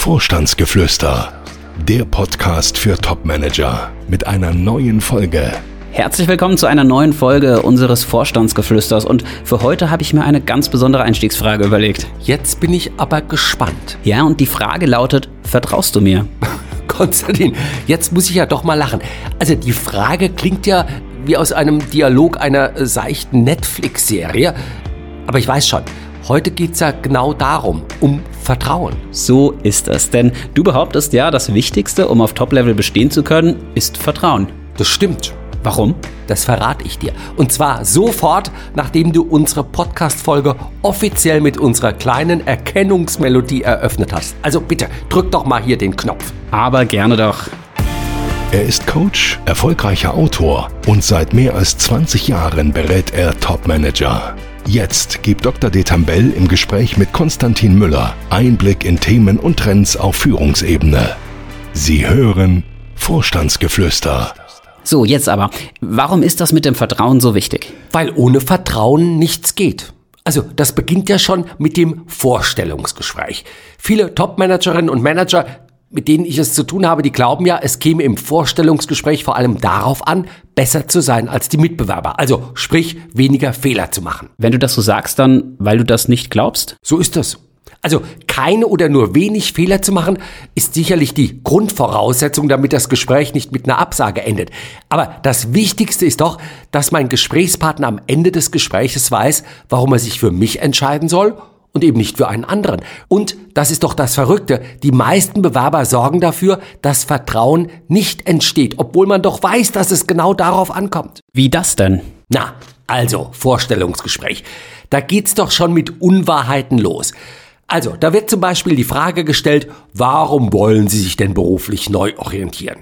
Vorstandsgeflüster, der Podcast für Topmanager mit einer neuen Folge. Herzlich willkommen zu einer neuen Folge unseres Vorstandsgeflüsters und für heute habe ich mir eine ganz besondere Einstiegsfrage überlegt. Jetzt bin ich aber gespannt. Ja, und die Frage lautet, vertraust du mir? Konstantin, jetzt muss ich ja doch mal lachen. Also die Frage klingt ja wie aus einem Dialog einer seichten Netflix-Serie. Aber ich weiß schon, heute geht es ja genau darum, um Vertrauen. So ist es, denn du behauptest ja, das Wichtigste, um auf Top-Level bestehen zu können, ist Vertrauen. Das stimmt. Warum? Das verrate ich dir. Und zwar sofort, nachdem du unsere Podcast-Folge offiziell mit unserer kleinen Erkennungsmelodie eröffnet hast. Also bitte, drück doch mal hier den Knopf. Aber gerne doch. Er ist Coach, erfolgreicher Autor und seit mehr als 20 Jahren berät er Topmanager. Jetzt gibt Dr. Detambell im Gespräch mit Konstantin Müller Einblick in Themen und Trends auf Führungsebene. Sie hören Vorstandsgeflüster. So, jetzt aber, warum ist das mit dem Vertrauen so wichtig? Weil ohne Vertrauen nichts geht. Also das beginnt ja schon mit dem Vorstellungsgespräch. Viele Top-Managerinnen und Manager mit denen ich es zu tun habe, die glauben ja, es käme im Vorstellungsgespräch vor allem darauf an, besser zu sein als die Mitbewerber. Also sprich, weniger Fehler zu machen. Wenn du das so sagst, dann, weil du das nicht glaubst? So ist das. Also keine oder nur wenig Fehler zu machen, ist sicherlich die Grundvoraussetzung, damit das Gespräch nicht mit einer Absage endet. Aber das Wichtigste ist doch, dass mein Gesprächspartner am Ende des Gespräches weiß, warum er sich für mich entscheiden soll und eben nicht für einen anderen. Und das ist doch das Verrückte, die meisten Bewerber sorgen dafür, dass Vertrauen nicht entsteht, obwohl man doch weiß, dass es genau darauf ankommt. Wie das denn? Na, also Vorstellungsgespräch. Da geht's doch schon mit Unwahrheiten los. Also, da wird zum Beispiel die Frage gestellt, warum wollen Sie sich denn beruflich neu orientieren?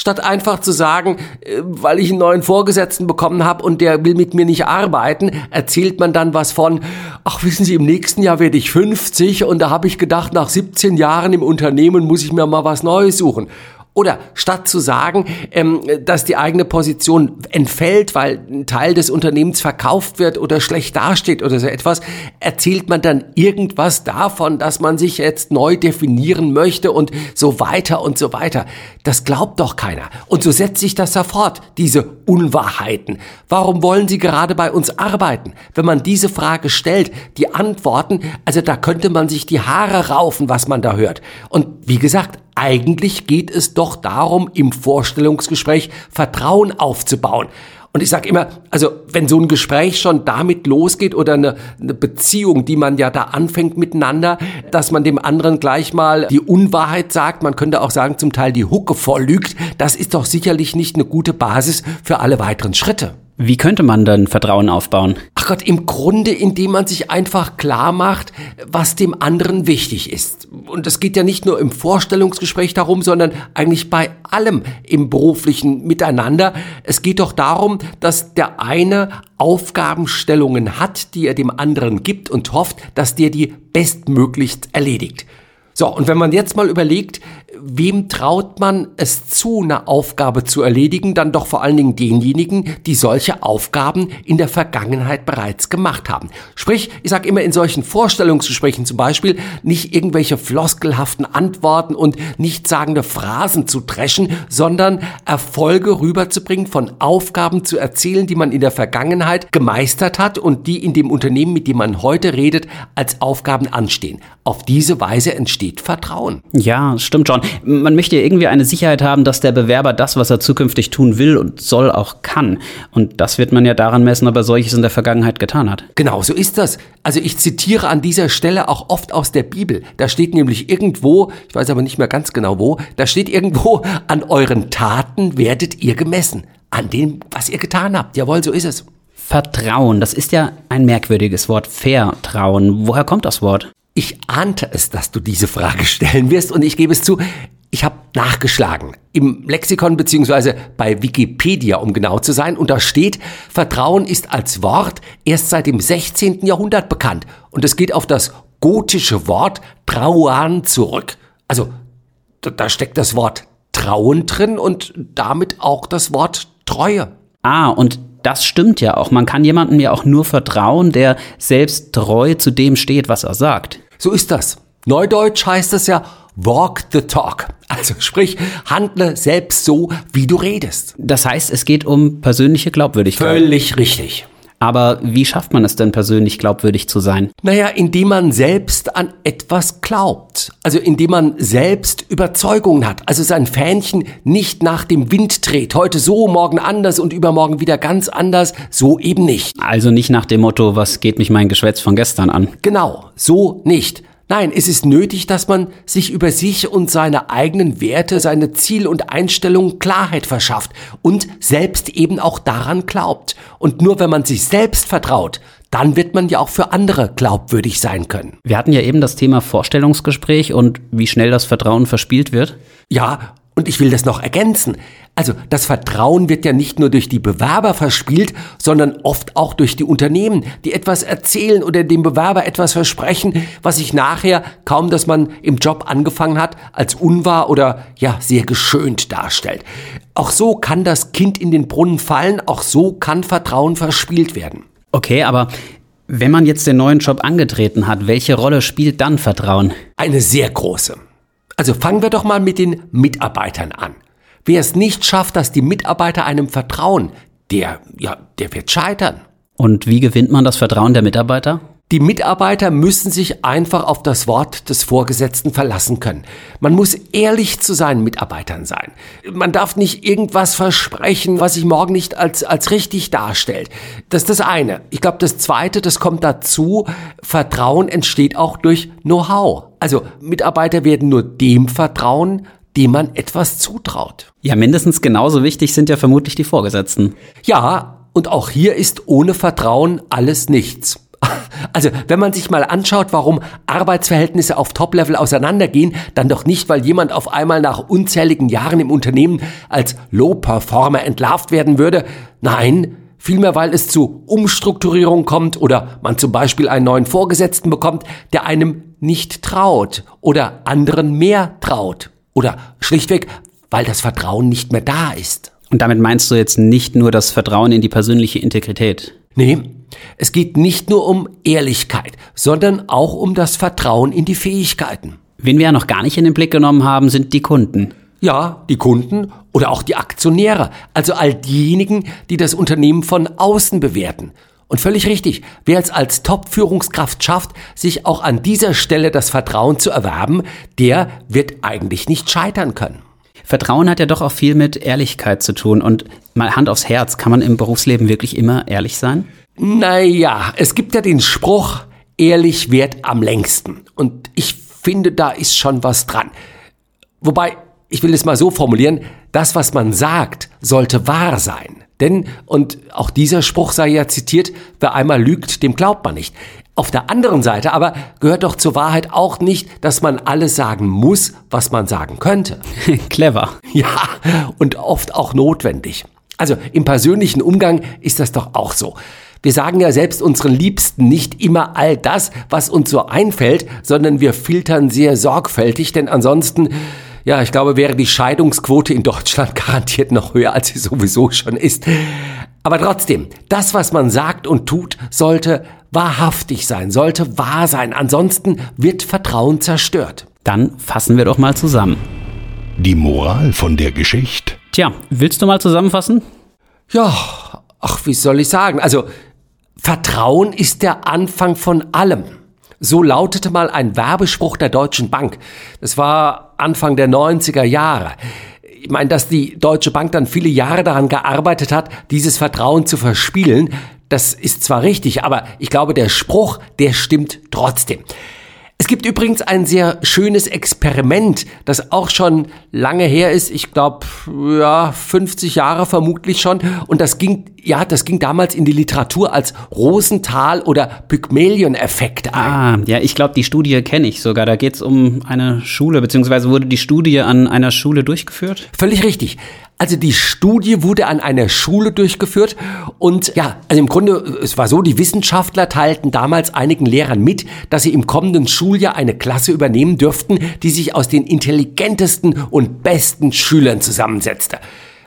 Statt einfach zu sagen, äh, weil ich einen neuen Vorgesetzten bekommen habe und der will mit mir nicht arbeiten, erzählt man dann was von, ach wissen Sie, im nächsten Jahr werde ich 50 und da habe ich gedacht, nach 17 Jahren im Unternehmen muss ich mir mal was Neues suchen. Oder statt zu sagen, ähm, dass die eigene Position entfällt, weil ein Teil des Unternehmens verkauft wird oder schlecht dasteht oder so etwas, erzählt man dann irgendwas davon, dass man sich jetzt neu definieren möchte und so weiter und so weiter. Das glaubt doch keiner. Und so setzt sich das sofort, diese Unwahrheiten. Warum wollen Sie gerade bei uns arbeiten? Wenn man diese Frage stellt, die Antworten, also da könnte man sich die Haare raufen, was man da hört. Und wie gesagt, eigentlich geht es doch darum, im Vorstellungsgespräch Vertrauen aufzubauen. Und ich sage immer, also wenn so ein Gespräch schon damit losgeht oder eine, eine, Beziehung, die man ja da anfängt miteinander, dass man dem anderen gleich mal die Unwahrheit sagt, man könnte auch sagen zum Teil die Hucke vorlügt, das ist doch sicherlich nicht eine gute Basis für alle weiteren Schritte. Wie könnte man dann Vertrauen aufbauen? Ach Gott, im Grunde, indem man sich einfach klar macht, was dem anderen wichtig ist. Und es geht ja nicht nur im Vorstellungsgespräch darum, sondern eigentlich bei allem im beruflichen Miteinander. Es geht doch darum, dass der eine Aufgabenstellungen hat, die er dem anderen gibt und hofft, dass der die bestmöglichst erledigt. So, und wenn man jetzt mal überlegt, wem traut man es zu, eine Aufgabe zu erledigen, dann doch vor allen Dingen denjenigen, die solche Aufgaben in der Vergangenheit bereits gemacht haben. Sprich, ich sage immer in solchen Vorstellungsgesprächen zum Beispiel, nicht irgendwelche floskelhaften Antworten und nichtssagende Phrasen zu dreschen, sondern Erfolge rüberzubringen, von Aufgaben zu erzählen, die man in der Vergangenheit gemeistert hat und die in dem Unternehmen, mit dem man heute redet, als Aufgaben anstehen. Auf diese Weise entsteht Vertrauen. Ja, stimmt schon. Man möchte ja irgendwie eine Sicherheit haben, dass der Bewerber das, was er zukünftig tun will und soll, auch kann. Und das wird man ja daran messen, ob er solches in der Vergangenheit getan hat. Genau, so ist das. Also ich zitiere an dieser Stelle auch oft aus der Bibel. Da steht nämlich irgendwo, ich weiß aber nicht mehr ganz genau wo, da steht irgendwo, an euren Taten werdet ihr gemessen. An dem, was ihr getan habt. Jawohl, so ist es. Vertrauen, das ist ja ein merkwürdiges Wort. Vertrauen. Woher kommt das Wort? Ich ahnte es, dass du diese Frage stellen wirst und ich gebe es zu, ich habe nachgeschlagen im Lexikon beziehungsweise bei Wikipedia, um genau zu sein, und da steht, Vertrauen ist als Wort erst seit dem 16. Jahrhundert bekannt und es geht auf das gotische Wort Trauan zurück. Also da steckt das Wort Trauen drin und damit auch das Wort Treue. Ah, und das stimmt ja auch. Man kann jemandem ja auch nur vertrauen, der selbst treu zu dem steht, was er sagt. So ist das. Neudeutsch heißt es ja, Walk the talk. Also sprich, handle selbst so, wie du redest. Das heißt, es geht um persönliche Glaubwürdigkeit. Völlig richtig. Aber wie schafft man es denn persönlich glaubwürdig zu sein? Naja, indem man selbst an etwas glaubt. Also indem man selbst Überzeugungen hat. Also sein Fähnchen nicht nach dem Wind dreht. Heute so, morgen anders und übermorgen wieder ganz anders. So eben nicht. Also nicht nach dem Motto, was geht mich mein Geschwätz von gestern an? Genau, so nicht. Nein, es ist nötig, dass man sich über sich und seine eigenen Werte, seine Ziel- und Einstellungen Klarheit verschafft und selbst eben auch daran glaubt. Und nur wenn man sich selbst vertraut, dann wird man ja auch für andere glaubwürdig sein können. Wir hatten ja eben das Thema Vorstellungsgespräch und wie schnell das Vertrauen verspielt wird. Ja, und ich will das noch ergänzen. Also das Vertrauen wird ja nicht nur durch die Bewerber verspielt, sondern oft auch durch die Unternehmen, die etwas erzählen oder dem Bewerber etwas versprechen, was sich nachher, kaum dass man im Job angefangen hat, als unwahr oder ja sehr geschönt darstellt. Auch so kann das Kind in den Brunnen fallen, auch so kann Vertrauen verspielt werden. Okay, aber wenn man jetzt den neuen Job angetreten hat, welche Rolle spielt dann Vertrauen? Eine sehr große. Also fangen wir doch mal mit den Mitarbeitern an. Wer es nicht schafft, dass die Mitarbeiter einem vertrauen, der, ja, der wird scheitern. Und wie gewinnt man das Vertrauen der Mitarbeiter? Die Mitarbeiter müssen sich einfach auf das Wort des Vorgesetzten verlassen können. Man muss ehrlich zu seinen Mitarbeitern sein. Man darf nicht irgendwas versprechen, was sich morgen nicht als, als richtig darstellt. Das ist das eine. Ich glaube, das zweite, das kommt dazu, Vertrauen entsteht auch durch Know-how. Also Mitarbeiter werden nur dem vertrauen, dem man etwas zutraut. Ja, mindestens genauso wichtig sind ja vermutlich die Vorgesetzten. Ja, und auch hier ist ohne Vertrauen alles nichts. Also, wenn man sich mal anschaut, warum Arbeitsverhältnisse auf Top-Level auseinandergehen, dann doch nicht, weil jemand auf einmal nach unzähligen Jahren im Unternehmen als Low-Performer entlarvt werden würde. Nein, vielmehr weil es zu Umstrukturierung kommt oder man zum Beispiel einen neuen Vorgesetzten bekommt, der einem nicht traut oder anderen mehr traut. Oder schlichtweg, weil das Vertrauen nicht mehr da ist. Und damit meinst du jetzt nicht nur das Vertrauen in die persönliche Integrität? Nee, es geht nicht nur um Ehrlichkeit, sondern auch um das Vertrauen in die Fähigkeiten. Wen wir ja noch gar nicht in den Blick genommen haben, sind die Kunden. Ja, die Kunden oder auch die Aktionäre, also all diejenigen, die das Unternehmen von außen bewerten. Und völlig richtig, wer es als Top-Führungskraft schafft, sich auch an dieser Stelle das Vertrauen zu erwerben, der wird eigentlich nicht scheitern können. Vertrauen hat ja doch auch viel mit Ehrlichkeit zu tun. Und mal Hand aufs Herz, kann man im Berufsleben wirklich immer ehrlich sein? Naja, es gibt ja den Spruch, ehrlich wert am längsten. Und ich finde, da ist schon was dran. Wobei, ich will es mal so formulieren, das, was man sagt, sollte wahr sein. Denn, und auch dieser Spruch sei ja zitiert, wer einmal lügt, dem glaubt man nicht. Auf der anderen Seite aber gehört doch zur Wahrheit auch nicht, dass man alles sagen muss, was man sagen könnte. Clever. Ja, und oft auch notwendig. Also im persönlichen Umgang ist das doch auch so. Wir sagen ja selbst unseren Liebsten nicht immer all das, was uns so einfällt, sondern wir filtern sehr sorgfältig, denn ansonsten, ja, ich glaube, wäre die Scheidungsquote in Deutschland garantiert noch höher, als sie sowieso schon ist. Aber trotzdem, das, was man sagt und tut, sollte wahrhaftig sein, sollte wahr sein, ansonsten wird Vertrauen zerstört. Dann fassen wir doch mal zusammen. Die Moral von der Geschichte. Tja, willst du mal zusammenfassen? Ja, ach, wie soll ich sagen? Also, Vertrauen ist der Anfang von allem. So lautete mal ein Werbespruch der Deutschen Bank. Das war Anfang der 90er Jahre. Ich meine, dass die Deutsche Bank dann viele Jahre daran gearbeitet hat, dieses Vertrauen zu verspielen, das ist zwar richtig, aber ich glaube, der Spruch, der stimmt trotzdem. Es gibt übrigens ein sehr schönes Experiment, das auch schon lange her ist. Ich glaube, ja, 50 Jahre vermutlich schon. Und das ging, ja, das ging damals in die Literatur als Rosenthal- oder Pygmalion-Effekt ein. Ah, ja, ich glaube, die Studie kenne ich sogar. Da geht es um eine Schule, beziehungsweise wurde die Studie an einer Schule durchgeführt? Völlig richtig. Also die Studie wurde an einer Schule durchgeführt und ja, also im Grunde, es war so, die Wissenschaftler teilten damals einigen Lehrern mit, dass sie im kommenden Schuljahr eine Klasse übernehmen dürften, die sich aus den intelligentesten und besten Schülern zusammensetzte.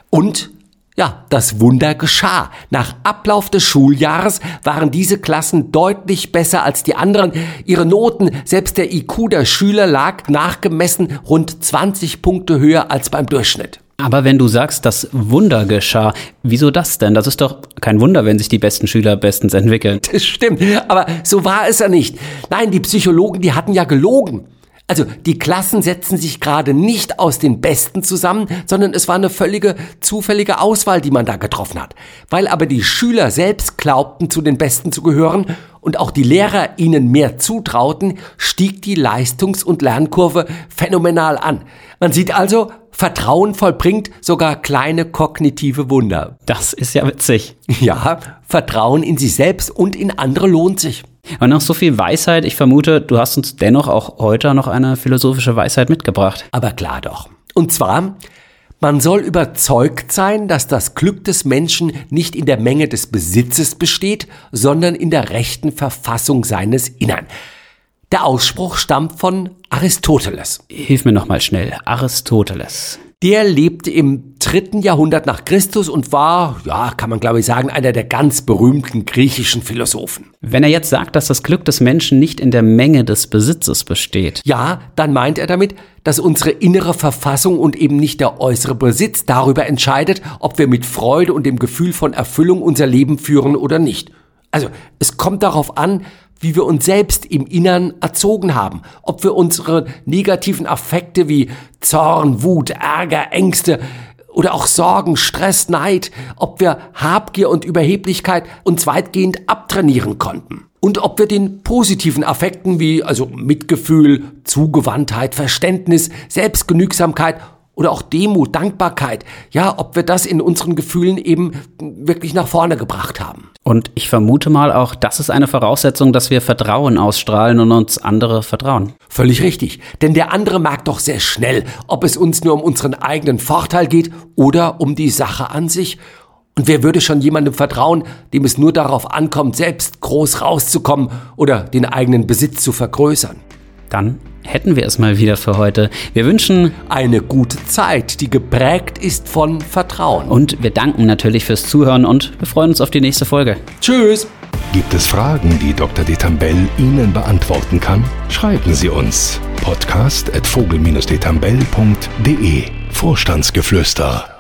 Und Ja, das Wunder geschah. Nach Ablauf des Schuljahres waren diese Klassen deutlich besser als die anderen. Ihre Noten, selbst der IQ der Schüler lag nachgemessen rund 20 Punkte höher als beim Durchschnitt. Aber wenn du sagst, das Wunder geschah, wieso das denn? Das ist doch kein Wunder, wenn sich die besten Schüler bestens entwickeln. Das stimmt, aber so war es ja nicht. Nein, die Psychologen, die hatten ja gelogen. Also die Klassen setzen sich gerade nicht aus den Besten zusammen, sondern es war eine völlige zufällige Auswahl, die man da getroffen hat. Weil aber die Schüler selbst glaubten, zu den Besten zu gehören und auch die Lehrer ihnen mehr zutrauten, stieg die Leistungs- und Lernkurve phänomenal an. Man sieht also, Vertrauen vollbringt sogar kleine kognitive Wunder. Das ist ja witzig. Ja, Vertrauen in sich selbst und in andere lohnt sich. Und nach so viel Weisheit, ich vermute, du hast uns dennoch auch heute noch eine philosophische Weisheit mitgebracht. Aber klar doch. Und zwar, man soll überzeugt sein, dass das Glück des Menschen nicht in der Menge des Besitzes besteht, sondern in der rechten Verfassung seines Innern. Der Ausspruch stammt von Aristoteles. Hilf mir nochmal schnell. Aristoteles. Der lebte im dritten Jahrhundert nach Christus und war, ja, kann man glaube ich sagen, einer der ganz berühmten griechischen Philosophen. Wenn er jetzt sagt, dass das Glück des Menschen nicht in der Menge des Besitzes besteht. Ja, dann meint er damit, dass unsere innere Verfassung und eben nicht der äußere Besitz darüber entscheidet, ob wir mit Freude und dem Gefühl von Erfüllung unser Leben führen oder nicht. Also, es kommt darauf an, wie wir uns selbst im Innern erzogen haben, ob wir unsere negativen Affekte wie Zorn, Wut, Ärger, Ängste oder auch Sorgen, Stress, Neid, ob wir Habgier und Überheblichkeit uns weitgehend abtrainieren konnten. Und ob wir den positiven Affekten wie also Mitgefühl, Zugewandtheit, Verständnis, Selbstgenügsamkeit oder auch Demut, Dankbarkeit, ja, ob wir das in unseren Gefühlen eben wirklich nach vorne gebracht haben. Und ich vermute mal auch, das ist eine Voraussetzung, dass wir Vertrauen ausstrahlen und uns andere vertrauen. Völlig richtig. Denn der andere merkt doch sehr schnell, ob es uns nur um unseren eigenen Vorteil geht oder um die Sache an sich. Und wer würde schon jemandem vertrauen, dem es nur darauf ankommt, selbst groß rauszukommen oder den eigenen Besitz zu vergrößern? Dann hätten wir es mal wieder für heute. Wir wünschen eine gute Zeit, die geprägt ist von Vertrauen. Und wir danken natürlich fürs Zuhören und wir freuen uns auf die nächste Folge. Tschüss. Gibt es Fragen, die Dr. Detambell Ihnen beantworten kann? Schreiben Sie uns podcast@vogel-detambell.de. Vorstandsgeflüster